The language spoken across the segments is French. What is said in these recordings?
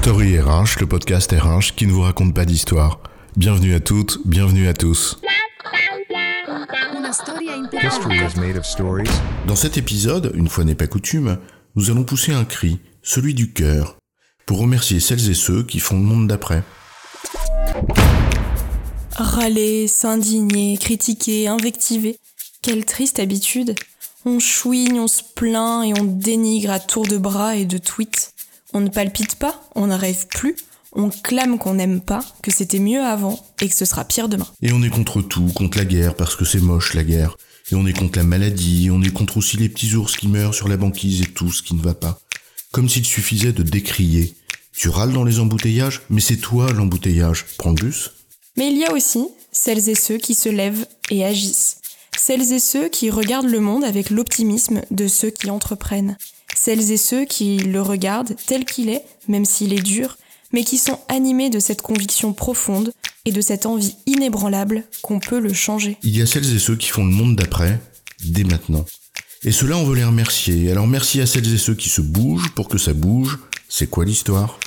Story RH, le podcast RH qui ne vous raconte pas d'histoire. Bienvenue à toutes, bienvenue à tous. Dans cet épisode, une fois n'est pas coutume, nous allons pousser un cri, celui du cœur, pour remercier celles et ceux qui font le monde d'après. Râler, s'indigner, critiquer, invectiver. Quelle triste habitude. On chouigne, on se plaint et on dénigre à tour de bras et de tweets. On ne palpite pas, on ne rêve plus, on clame qu'on n'aime pas, que c'était mieux avant et que ce sera pire demain. Et on est contre tout, contre la guerre parce que c'est moche la guerre. Et on est contre la maladie, on est contre aussi les petits ours qui meurent sur la banquise et tout ce qui ne va pas. Comme s'il suffisait de décrier. Tu râles dans les embouteillages, mais c'est toi l'embouteillage. Prends le bus. Mais il y a aussi celles et ceux qui se lèvent et agissent. Celles et ceux qui regardent le monde avec l'optimisme de ceux qui entreprennent celles et ceux qui le regardent tel qu'il est, même s'il est dur, mais qui sont animés de cette conviction profonde et de cette envie inébranlable qu'on peut le changer. Il y a celles et ceux qui font le monde d'après, dès maintenant. Et cela, on veut les remercier. Alors merci à celles et ceux qui se bougent pour que ça bouge. C'est quoi l'histoire?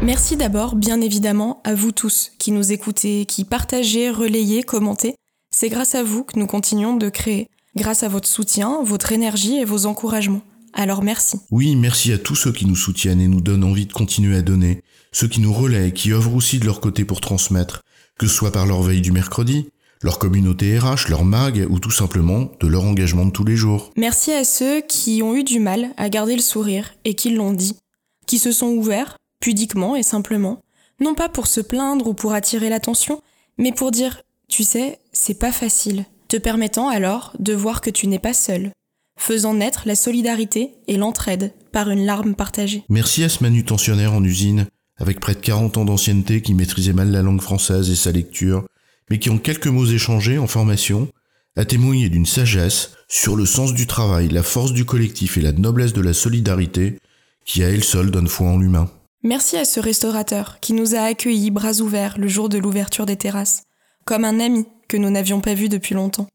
Merci d'abord, bien évidemment, à vous tous qui nous écoutez, qui partagez, relayez, commentez. C'est grâce à vous que nous continuons de créer grâce à votre soutien, votre énergie et vos encouragements. Alors merci. Oui, merci à tous ceux qui nous soutiennent et nous donnent envie de continuer à donner, ceux qui nous relaient, qui œuvrent aussi de leur côté pour transmettre, que ce soit par leur veille du mercredi, leur communauté RH, leur mag ou tout simplement de leur engagement de tous les jours. Merci à ceux qui ont eu du mal à garder le sourire et qui l'ont dit, qui se sont ouverts, pudiquement et simplement, non pas pour se plaindre ou pour attirer l'attention, mais pour dire, tu sais, c'est pas facile, te permettant alors de voir que tu n'es pas seul, faisant naître la solidarité et l'entraide par une larme partagée. Merci à ce manutentionnaire en usine, avec près de 40 ans d'ancienneté qui maîtrisait mal la langue française et sa lecture, mais qui en quelques mots échangés en formation, a témoigné d'une sagesse sur le sens du travail, la force du collectif et la noblesse de la solidarité qui à elle seule donne foi en l'humain. Merci à ce restaurateur qui nous a accueillis bras ouverts le jour de l'ouverture des terrasses, comme un ami que nous n'avions pas vu depuis longtemps,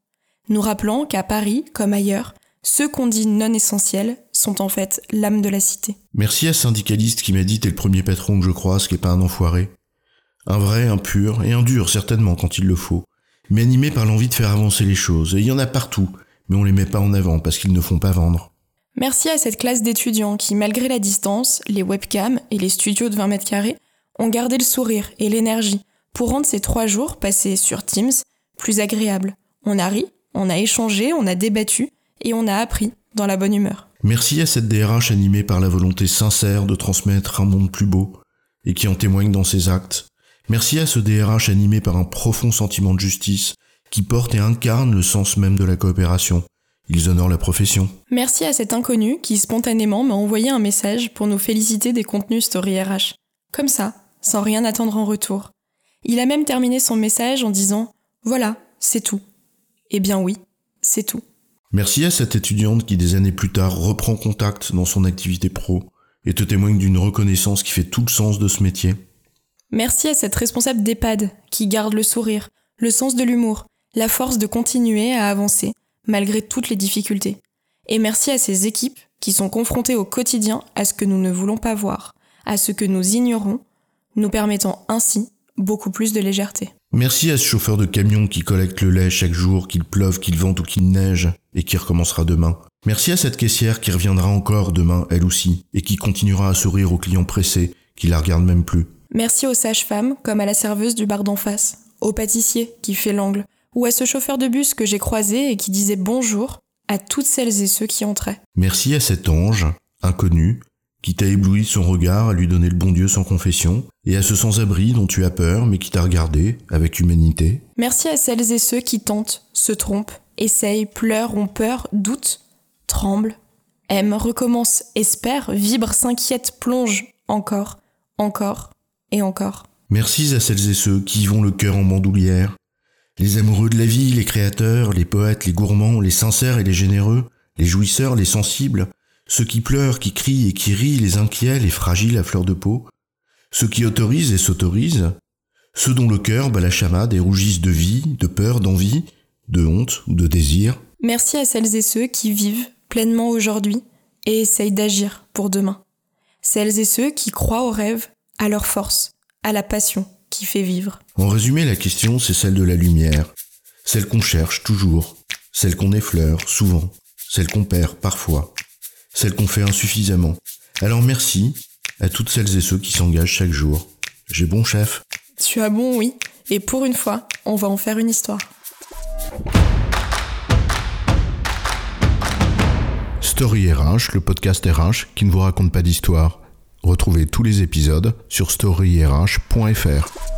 nous rappelant qu'à Paris, comme ailleurs, ceux qu'on dit non essentiels sont en fait l'âme de la cité. Merci à ce syndicaliste qui m'a dit t'es le premier patron que je croise qui est pas un enfoiré. Un vrai, un pur, et un dur certainement quand il le faut, mais animé par l'envie de faire avancer les choses, et il y en a partout, mais on les met pas en avant parce qu'ils ne font pas vendre. Merci à cette classe d'étudiants qui, malgré la distance, les webcams et les studios de 20 mètres carrés, ont gardé le sourire et l'énergie pour rendre ces trois jours passés sur Teams plus agréable. On a ri, on a échangé, on a débattu et on a appris dans la bonne humeur. Merci à cette DRH animée par la volonté sincère de transmettre un monde plus beau et qui en témoigne dans ses actes. Merci à ce DRH animé par un profond sentiment de justice qui porte et incarne le sens même de la coopération. Ils honorent la profession. Merci à cet inconnu qui spontanément m'a envoyé un message pour nous féliciter des contenus Story RH. Comme ça, sans rien attendre en retour. Il a même terminé son message en disant voilà, c'est tout. Eh bien oui, c'est tout. Merci à cette étudiante qui des années plus tard reprend contact dans son activité pro et te témoigne d'une reconnaissance qui fait tout le sens de ce métier. Merci à cette responsable d'EHPAD qui garde le sourire, le sens de l'humour, la force de continuer à avancer malgré toutes les difficultés. Et merci à ces équipes qui sont confrontées au quotidien à ce que nous ne voulons pas voir, à ce que nous ignorons, nous permettant ainsi beaucoup plus de légèreté. Merci à ce chauffeur de camion qui collecte le lait chaque jour, qu'il pleuve, qu'il vente ou qu'il neige, et qui recommencera demain. Merci à cette caissière qui reviendra encore demain, elle aussi, et qui continuera à sourire aux clients pressés, qui la regardent même plus. Merci aux sages-femmes, comme à la serveuse du bar d'en face, au pâtissier qui fait l'angle, ou à ce chauffeur de bus que j'ai croisé et qui disait bonjour à toutes celles et ceux qui entraient. Merci à cet ange, inconnu, qui t'a ébloui de son regard à lui donner le bon Dieu sans confession, et à ce sans-abri dont tu as peur mais qui t'a regardé avec humanité. Merci à celles et ceux qui tentent, se trompent, essayent, pleurent, ont peur, doutent, tremblent, aiment, recommencent, espèrent, vibrent, s'inquiètent, plongent, encore, encore et encore. Merci à celles et ceux qui y vont le cœur en bandoulière, les amoureux de la vie, les créateurs, les poètes, les gourmands, les sincères et les généreux, les jouisseurs, les sensibles, ceux qui pleurent, qui crient et qui rient, les inquiets, les fragiles à fleur de peau, ceux qui autorisent et s'autorisent, ceux dont le cœur bat la chamade et rougissent de vie, de peur, d'envie, de honte ou de désir. Merci à celles et ceux qui vivent pleinement aujourd'hui et essayent d'agir pour demain. celles et ceux qui croient aux rêves, à leur force, à la passion qui fait vivre. En résumé, la question, c'est celle de la lumière, celle qu'on cherche toujours, celle qu'on effleure souvent, celle qu'on perd parfois, celle qu'on fait insuffisamment. Alors merci à toutes celles et ceux qui s'engagent chaque jour. J'ai bon chef. Tu as bon, oui. Et pour une fois, on va en faire une histoire. Story RH, le podcast RH qui ne vous raconte pas d'histoire. Retrouvez tous les épisodes sur storyrh.fr.